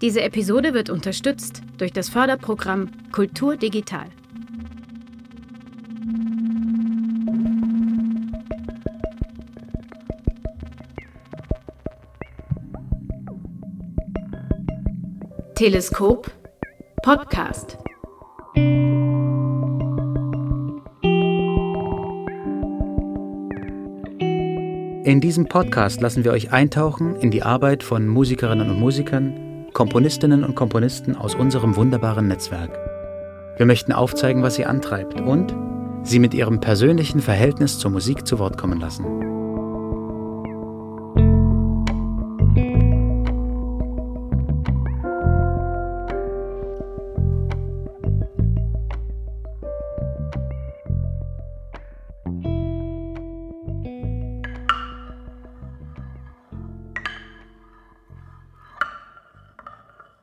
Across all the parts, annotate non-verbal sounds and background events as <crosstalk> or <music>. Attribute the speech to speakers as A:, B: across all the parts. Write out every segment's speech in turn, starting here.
A: Diese Episode wird unterstützt durch das Förderprogramm Kultur Digital. Teleskop Podcast.
B: In diesem Podcast lassen wir euch eintauchen in die Arbeit von Musikerinnen und Musikern, Komponistinnen und Komponisten aus unserem wunderbaren Netzwerk. Wir möchten aufzeigen, was sie antreibt und sie mit ihrem persönlichen Verhältnis zur Musik zu Wort kommen lassen.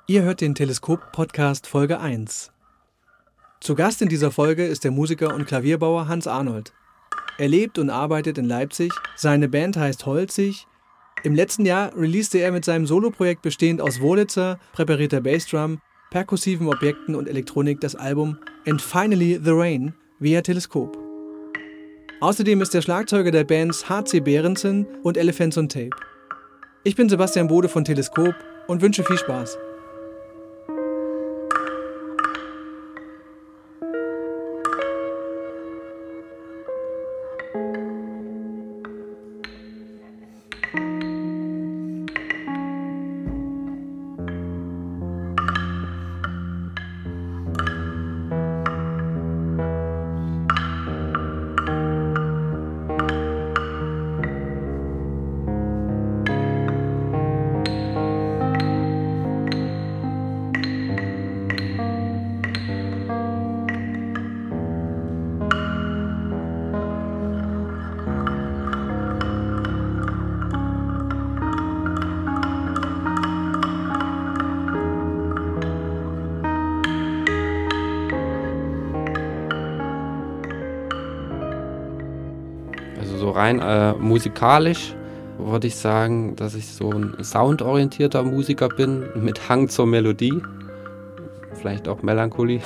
C: Ihr hört den Teleskop-Podcast Folge 1. Zu Gast in dieser Folge ist der Musiker und Klavierbauer Hans Arnold. Er lebt und arbeitet in Leipzig, seine Band heißt Holzig. Im letzten Jahr releaste er mit seinem Soloprojekt bestehend aus Wurlitzer, präparierter Bassdrum, perkussiven Objekten und Elektronik das Album And Finally the Rain via Teleskop. Außerdem ist er Schlagzeuger der Bands HC Behrensen und Elephants on Tape. Ich bin Sebastian Bode von Teleskop und wünsche viel Spaß.
D: Rein äh, musikalisch würde ich sagen, dass ich so ein soundorientierter Musiker bin mit Hang zur Melodie, vielleicht auch Melancholie.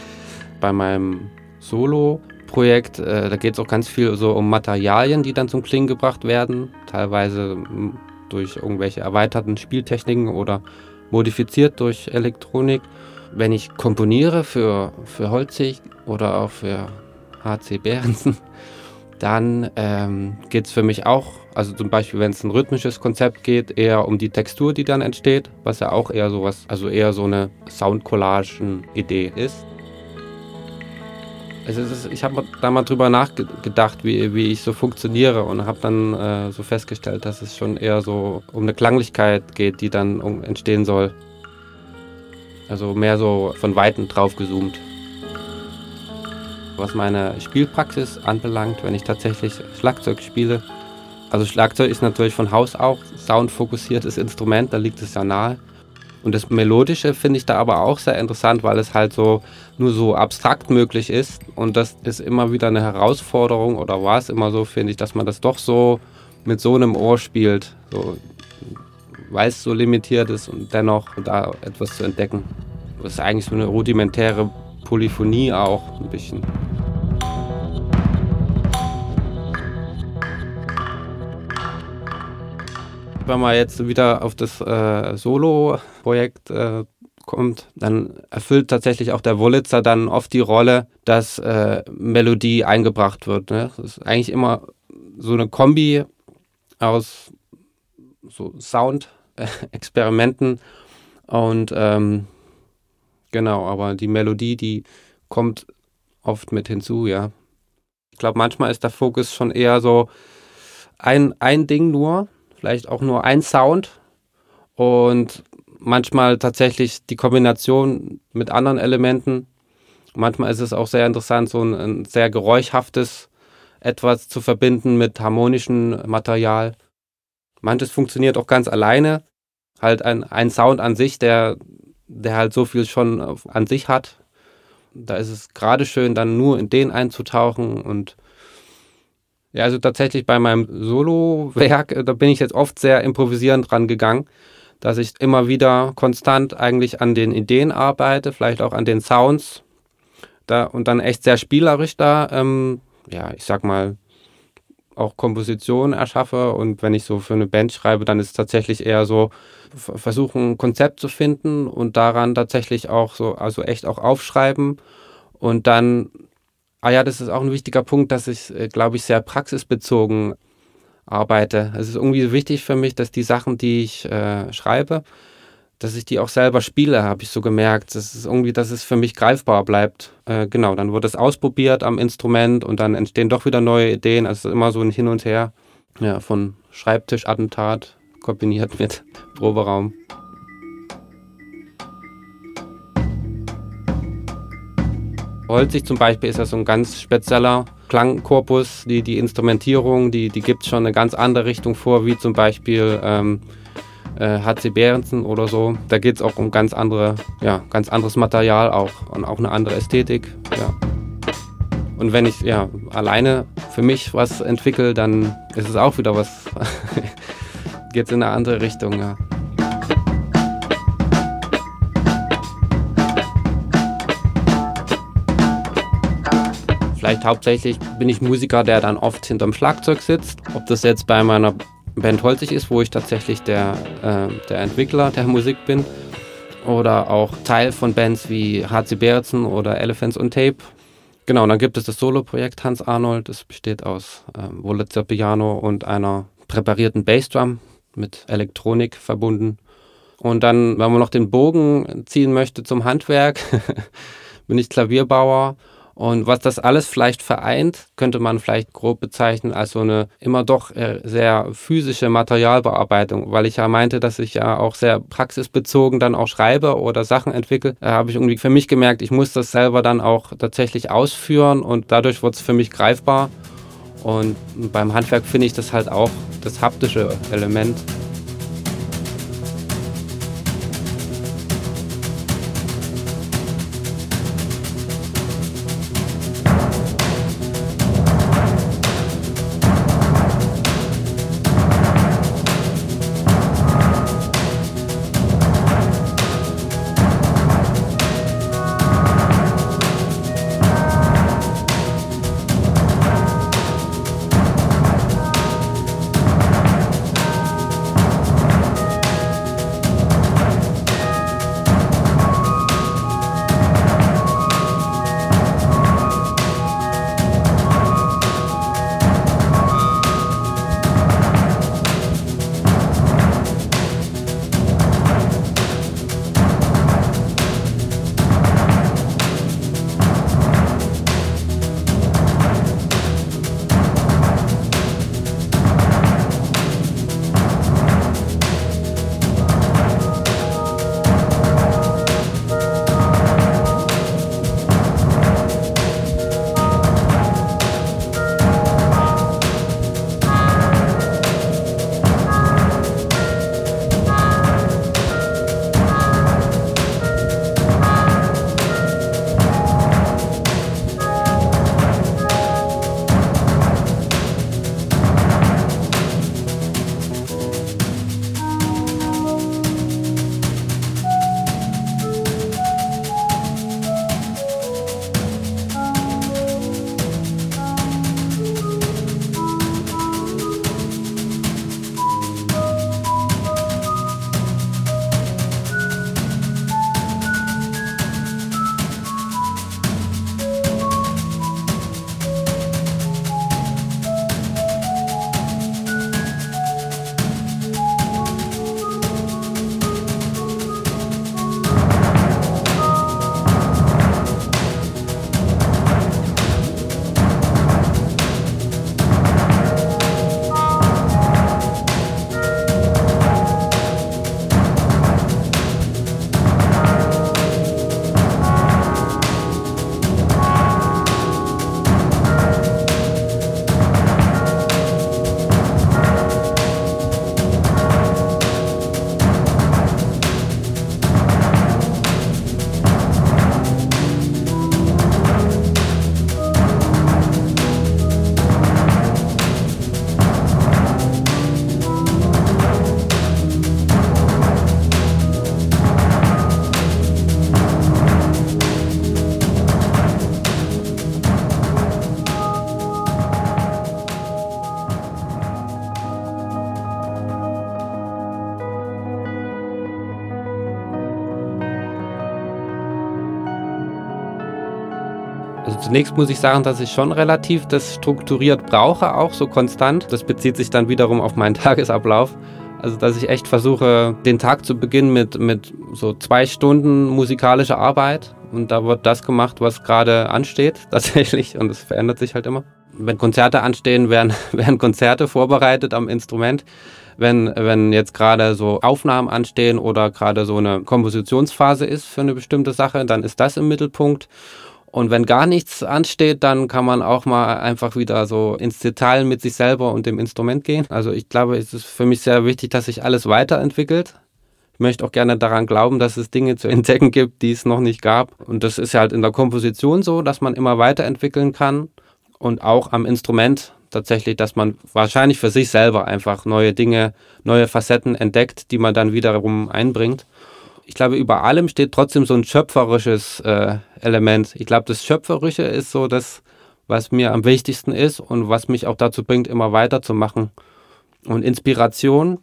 D: <laughs> Bei meinem Solo-Projekt, äh, da geht es auch ganz viel so um Materialien, die dann zum Klingen gebracht werden, teilweise durch irgendwelche erweiterten Spieltechniken oder modifiziert durch Elektronik. Wenn ich komponiere für, für Holzig oder auch für HC Behrensen, <laughs> dann ähm, geht es für mich auch, also zum Beispiel, wenn es ein rhythmisches Konzept geht, eher um die Textur, die dann entsteht, was ja auch eher sowas, also eher so eine Soundcollagen-Idee ist. Also ist, ich habe da mal drüber nachgedacht, wie, wie ich so funktioniere und habe dann äh, so festgestellt, dass es schon eher so um eine Klanglichkeit geht, die dann entstehen soll. Also mehr so von Weitem drauf gezoomt. Was meine Spielpraxis anbelangt, wenn ich tatsächlich Schlagzeug spiele, also Schlagzeug ist natürlich von Haus auch soundfokussiertes Instrument, da liegt es ja nahe. Und das Melodische finde ich da aber auch sehr interessant, weil es halt so nur so abstrakt möglich ist. Und das ist immer wieder eine Herausforderung oder war es immer so, finde ich, dass man das doch so mit so einem Ohr spielt, so, weil es so limitiert ist und dennoch da etwas zu entdecken. Das ist eigentlich so eine rudimentäre Polyphonie auch ein bisschen. Wenn man jetzt wieder auf das äh, Solo-Projekt äh, kommt, dann erfüllt tatsächlich auch der Wurlitzer dann oft die Rolle, dass äh, Melodie eingebracht wird. Ne? Das ist eigentlich immer so eine Kombi aus so Sound-Experimenten und ähm, Genau, aber die Melodie, die kommt oft mit hinzu, ja. Ich glaube, manchmal ist der Fokus schon eher so ein, ein Ding nur, vielleicht auch nur ein Sound und manchmal tatsächlich die Kombination mit anderen Elementen. Manchmal ist es auch sehr interessant, so ein, ein sehr geräuschhaftes etwas zu verbinden mit harmonischem Material. Manches funktioniert auch ganz alleine. Halt ein, ein Sound an sich, der der halt so viel schon an sich hat. Da ist es gerade schön, dann nur in den einzutauchen und ja, also tatsächlich bei meinem Solo-Werk, äh, da bin ich jetzt oft sehr improvisierend dran gegangen. dass ich immer wieder konstant eigentlich an den Ideen arbeite, vielleicht auch an den Sounds da, und dann echt sehr spielerisch da, ähm, ja, ich sag mal, auch Kompositionen erschaffe und wenn ich so für eine Band schreibe, dann ist es tatsächlich eher so, versuchen ein Konzept zu finden und daran tatsächlich auch so, also echt auch aufschreiben und dann, ah ja, das ist auch ein wichtiger Punkt, dass ich, äh, glaube ich, sehr praxisbezogen arbeite. Es ist irgendwie wichtig für mich, dass die Sachen, die ich äh, schreibe, dass ich die auch selber spiele, habe ich so gemerkt. Das ist irgendwie, dass es für mich greifbar bleibt. Äh, genau, dann wird es ausprobiert am Instrument und dann entstehen doch wieder neue Ideen. Also immer so ein Hin und Her ja, von Schreibtischattentat kombiniert <laughs> mit Proberaum. Holzig zum Beispiel ist ja so ein ganz spezieller Klangkorpus. Die, die Instrumentierung, die, die gibt schon eine ganz andere Richtung vor, wie zum Beispiel ähm, äh, HC Behrensen oder so. Da geht es auch um ganz andere, ja, ganz anderes Material auch und auch eine andere Ästhetik. Ja. Und wenn ich ja alleine für mich was entwickle, dann ist es auch wieder was, <laughs> geht es in eine andere Richtung, ja. Vielleicht hauptsächlich bin ich Musiker, der dann oft hinterm Schlagzeug sitzt. Ob das jetzt bei meiner Band Holzig ist, wo ich tatsächlich der, äh, der Entwickler der Musik bin. Oder auch Teil von Bands wie HC Berensen oder Elephants on Tape. Genau, dann gibt es das Solo-Projekt Hans Arnold. Das besteht aus äh, Wurlitzer Piano und einer präparierten Bassdrum mit Elektronik verbunden. Und dann, wenn man noch den Bogen ziehen möchte zum Handwerk, <laughs> bin ich Klavierbauer und was das alles vielleicht vereint, könnte man vielleicht grob bezeichnen als so eine immer doch äh, sehr physische Materialbearbeitung, weil ich ja meinte, dass ich ja auch sehr praxisbezogen dann auch schreibe oder Sachen entwickle, Da habe ich irgendwie für mich gemerkt, ich muss das selber dann auch tatsächlich ausführen und dadurch wird es für mich greifbar. Und beim Handwerk finde ich das halt auch das haptische Element. Zunächst muss ich sagen, dass ich schon relativ das strukturiert brauche, auch so konstant. Das bezieht sich dann wiederum auf meinen <laughs> Tagesablauf. Also dass ich echt versuche, den Tag zu beginnen mit, mit so zwei Stunden musikalischer Arbeit. Und da wird das gemacht, was gerade ansteht, <laughs> tatsächlich. Und es verändert sich halt immer. Wenn Konzerte anstehen, werden, <laughs> werden Konzerte vorbereitet am Instrument. Wenn, wenn jetzt gerade so Aufnahmen anstehen oder gerade so eine Kompositionsphase ist für eine bestimmte Sache, dann ist das im Mittelpunkt. Und wenn gar nichts ansteht, dann kann man auch mal einfach wieder so ins Detail mit sich selber und dem Instrument gehen. Also ich glaube, es ist für mich sehr wichtig, dass sich alles weiterentwickelt. Ich möchte auch gerne daran glauben, dass es Dinge zu <laughs> entdecken gibt, die es noch nicht gab. Und das ist ja halt in der Komposition so, dass man immer weiterentwickeln kann. Und auch am Instrument tatsächlich, dass man wahrscheinlich für sich selber einfach neue Dinge, neue Facetten entdeckt, die man dann wiederum einbringt ich glaube, über allem steht trotzdem so ein schöpferisches äh, Element. Ich glaube, das Schöpferische ist so das, was mir am wichtigsten ist und was mich auch dazu bringt, immer weiterzumachen. Und Inspiration,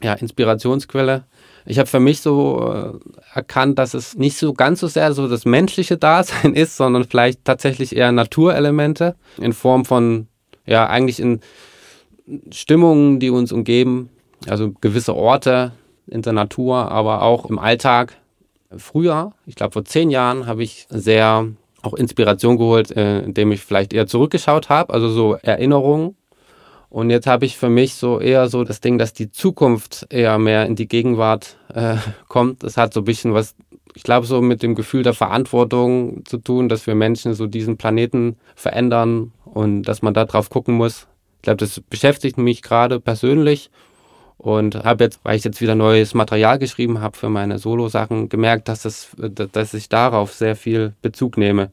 D: ja, Inspirationsquelle. Ich habe für mich so äh, erkannt, dass es nicht so ganz so sehr so das menschliche Dasein <laughs> ist, sondern vielleicht tatsächlich eher Naturelemente in Form von, ja, eigentlich in Stimmungen, die uns umgeben, also gewisse Orte, in der Natur, aber auch im Alltag. Früher, ich glaube vor zehn Jahren, habe ich sehr auch Inspiration geholt, äh, indem ich vielleicht eher zurückgeschaut habe, also so Erinnerungen. Und jetzt habe ich für mich so eher so das Ding, dass die Zukunft eher mehr in die Gegenwart äh, <laughs> kommt. Das hat so ein bisschen was, ich glaube, so mit dem Gefühl der Verantwortung zu tun, dass wir Menschen so diesen Planeten verändern und dass man da drauf gucken muss. Ich glaube, das beschäftigt mich gerade persönlich und habe jetzt, weil ich jetzt wieder neues Material geschrieben habe für meine Solo-Sachen, gemerkt, dass, das, dass ich darauf sehr viel Bezug nehme.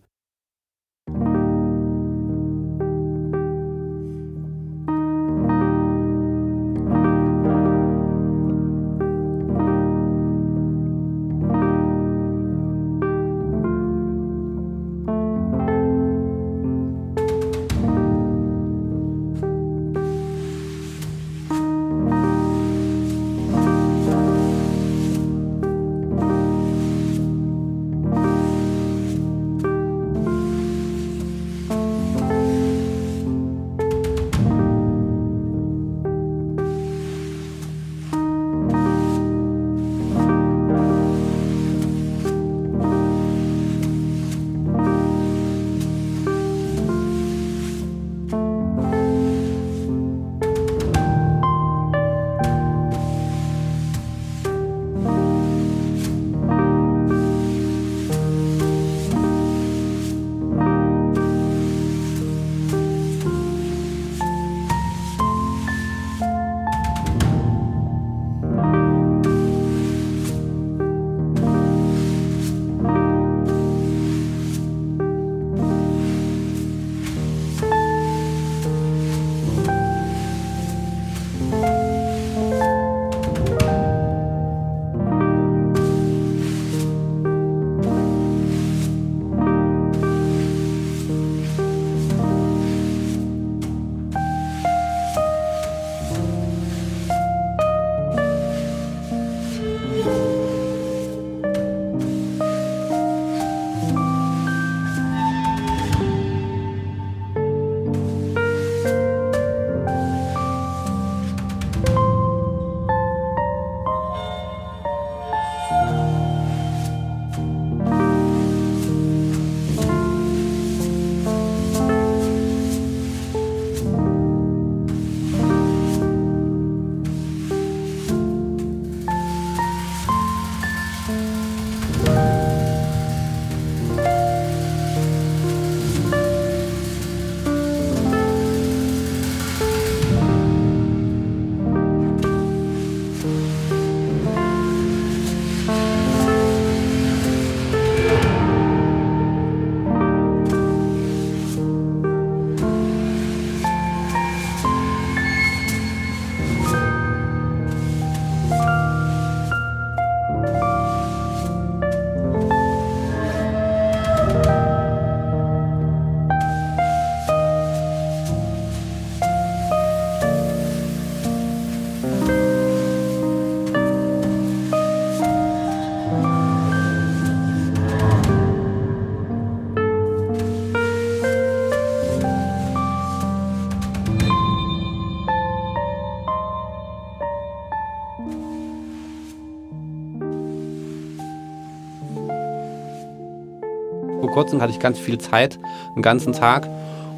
D: Vor kurzem hatte ich ganz viel Zeit, einen ganzen Tag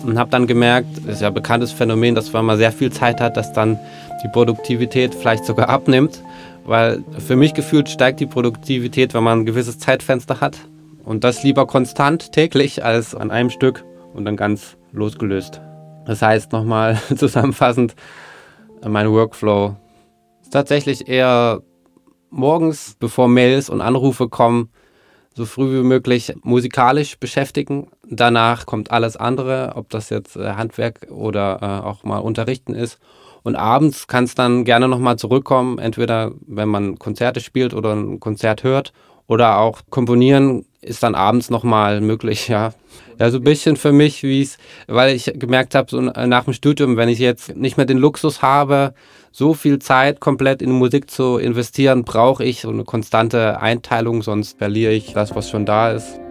D: und habe dann gemerkt, das ist ja ein bekanntes Phänomen, dass wenn man sehr viel Zeit hat, dass dann die Produktivität vielleicht sogar abnimmt, weil für mich gefühlt steigt die Produktivität, wenn man ein gewisses Zeitfenster hat und das lieber konstant täglich als an einem Stück und dann ganz losgelöst. Das heißt nochmal <laughs> zusammenfassend, mein Workflow ist tatsächlich eher morgens, bevor Mails und Anrufe kommen, so früh wie möglich musikalisch beschäftigen. Danach kommt alles andere, ob das jetzt äh, Handwerk oder äh, auch mal Unterrichten ist. Und abends kann es dann gerne nochmal zurückkommen, entweder wenn man Konzerte spielt oder ein Konzert hört oder auch komponieren ist dann abends nochmal möglich, ja. Ja, so ein bisschen für mich, wie es, weil ich gemerkt habe, so nach dem Studium, wenn ich jetzt nicht mehr den Luxus habe, so viel Zeit komplett in Musik zu investieren, brauche ich so eine konstante Einteilung, sonst verliere ich das, was schon da ist.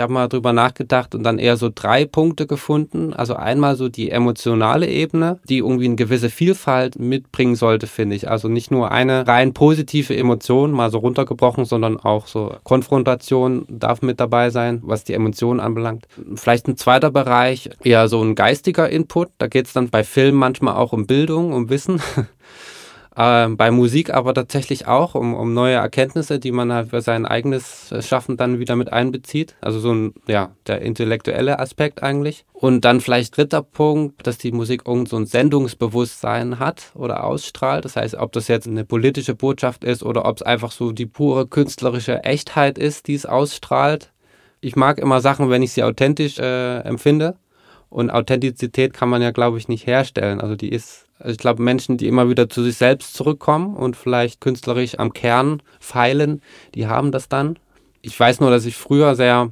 D: Habe mal drüber nachgedacht und dann eher so drei Punkte gefunden. Also einmal so die emotionale Ebene, die irgendwie eine gewisse Vielfalt mitbringen sollte, finde ich. Also nicht nur eine rein positive Emotion, mal so runtergebrochen, sondern auch so Konfrontation darf mit dabei sein, was die Emotionen anbelangt. Vielleicht ein zweiter Bereich, eher so ein geistiger Input. Da geht es dann bei Filmen manchmal auch um Bildung, um Wissen. <laughs> Äh, bei Musik aber tatsächlich auch um, um neue Erkenntnisse, die man halt für sein eigenes Schaffen dann wieder mit einbezieht. Also so ein, ja, der intellektuelle Aspekt eigentlich. Und dann vielleicht dritter Punkt, dass die Musik irgend so ein Sendungsbewusstsein hat oder ausstrahlt. Das heißt, ob das jetzt eine politische Botschaft ist oder ob es einfach so die pure künstlerische Echtheit ist, die es ausstrahlt. Ich mag immer Sachen, wenn ich sie authentisch äh, empfinde. Und Authentizität kann man ja, glaube ich, nicht herstellen. Also die ist ich glaube, Menschen, die immer wieder zu sich selbst zurückkommen und vielleicht künstlerisch am Kern feilen, die haben das dann. Ich weiß nur, dass ich früher sehr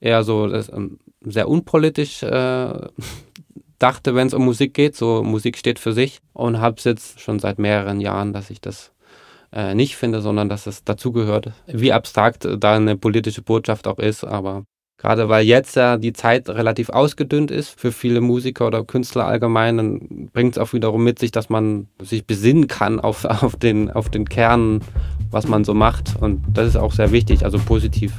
D: eher so ähm, sehr unpolitisch äh, <laughs> dachte, wenn es um Musik geht. So Musik steht für sich und habe es jetzt schon seit mehreren Jahren, dass ich das äh, nicht finde, sondern dass es dazugehört. Wie abstrakt da eine politische Botschaft auch ist, aber Gerade weil jetzt ja die Zeit relativ ausgedünnt ist für viele Musiker oder Künstler allgemein, dann bringt es auch wiederum mit sich, dass man sich besinnen kann auf, <laughs> auf, den, auf den Kern, was man so macht. Und das ist auch sehr wichtig, also positiv.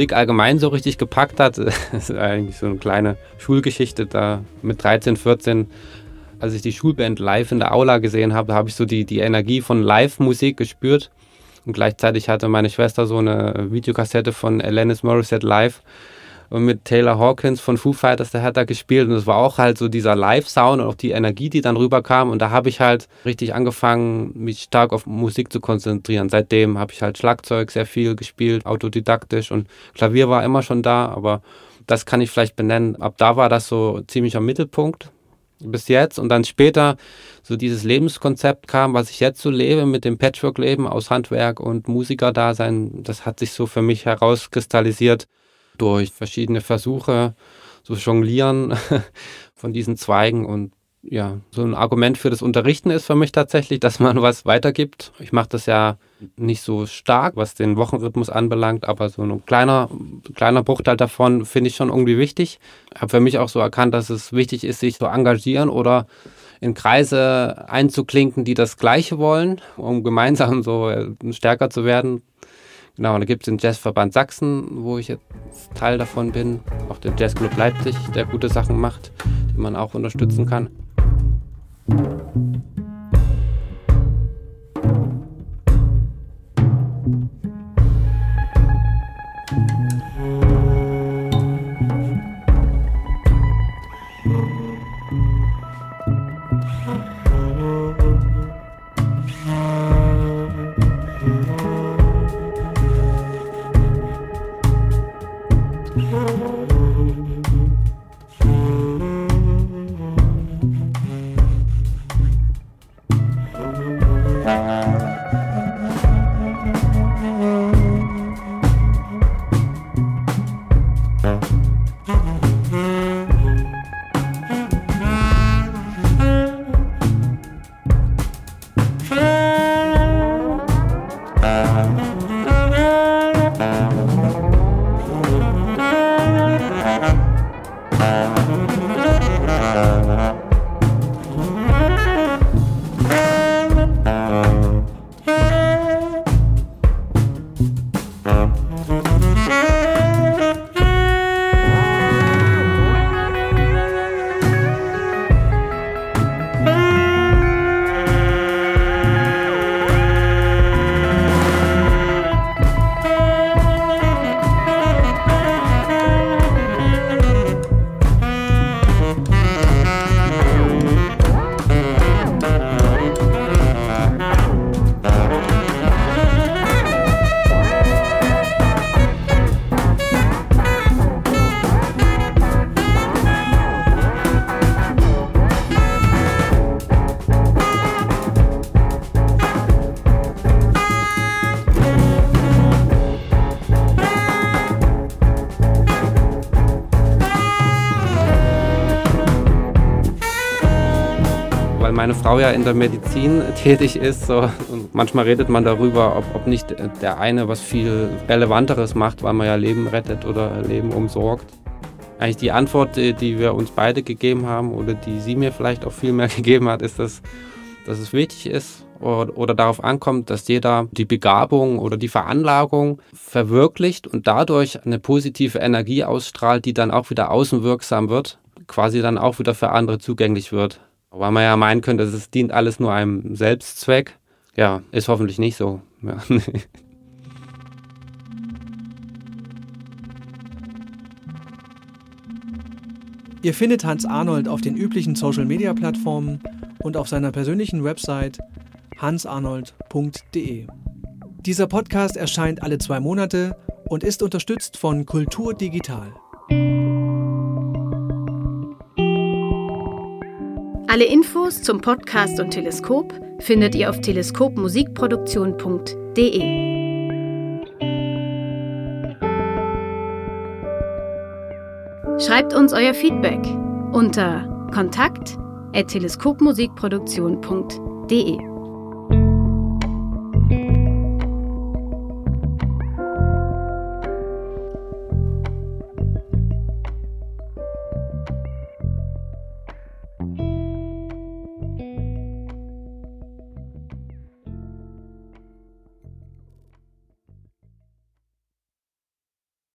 D: Musik allgemein so richtig gepackt hat, <laughs> ist eigentlich so eine kleine Schulgeschichte da mit 13, 14. Als ich die Schulband live in der Aula gesehen habe, habe ich so die, die Energie von Live-Musik gespürt. Und gleichzeitig hatte meine Schwester so eine Videokassette von Alanis Morissette live und mit Taylor Hawkins von Foo Fighters, der hat da gespielt. Und es war auch halt so dieser Live-Sound und auch die Energie, die dann rüberkam. Und da habe ich halt richtig angefangen, mich stark auf Musik zu konzentrieren. Seitdem habe ich halt Schlagzeug sehr viel gespielt, autodidaktisch. Und Klavier war immer schon da, aber das kann ich vielleicht benennen. Ab da war das so ziemlich am Mittelpunkt bis jetzt. Und dann später so dieses Lebenskonzept kam, was ich jetzt so lebe mit dem Patchwork-Leben aus Handwerk und Musikerdasein, das hat sich so für mich herauskristallisiert durch verschiedene Versuche, so Jonglieren <laughs> von diesen Zweigen und ja, so ein Argument für das Unterrichten ist für mich tatsächlich, dass man <laughs> was weitergibt. Ich mache das ja nicht so stark, was den Wochenrhythmus anbelangt, aber so ein kleiner, kleiner Bruchteil davon finde ich schon irgendwie wichtig. Ich habe für mich auch so erkannt, dass es wichtig ist, sich zu engagieren oder in Kreise einzuklinken, die das Gleiche wollen, um gemeinsam so äh, stärker zu werden. Genau, da gibt es den Jazzverband Sachsen, wo ich jetzt Teil davon bin, auch den Jazzclub Leipzig, der gute Sachen macht, die man auch unterstützen kann. Meine Frau ja in der Medizin tätig ist. So, manchmal redet man darüber, ob, ob nicht der eine was viel Relevanteres macht, weil man ja Leben rettet oder Leben umsorgt. Eigentlich die Antwort, die wir uns beide gegeben haben oder die sie mir vielleicht auch viel mehr <laughs> gegeben hat, ist, dass, dass es wichtig ist oder, oder darauf ankommt, dass jeder die Begabung oder die Veranlagung verwirklicht und dadurch eine positive Energie ausstrahlt, die dann auch wieder außenwirksam wird, quasi dann auch wieder für andere zugänglich wird. Weil man ja meinen könnte, es dient alles nur einem Selbstzweck. Ja, ist hoffentlich nicht so. Ja. <laughs>
C: Ihr findet Hans Arnold auf den üblichen Social-Media-Plattformen und auf seiner persönlichen Website hansarnold.de. Dieser Podcast erscheint alle zwei Monate und ist unterstützt von Kultur Digital.
A: Alle Infos zum Podcast und Teleskop findet ihr auf teleskopmusikproduktion.de. Schreibt uns euer Feedback unter kontakt@teleskopmusikproduktion.de.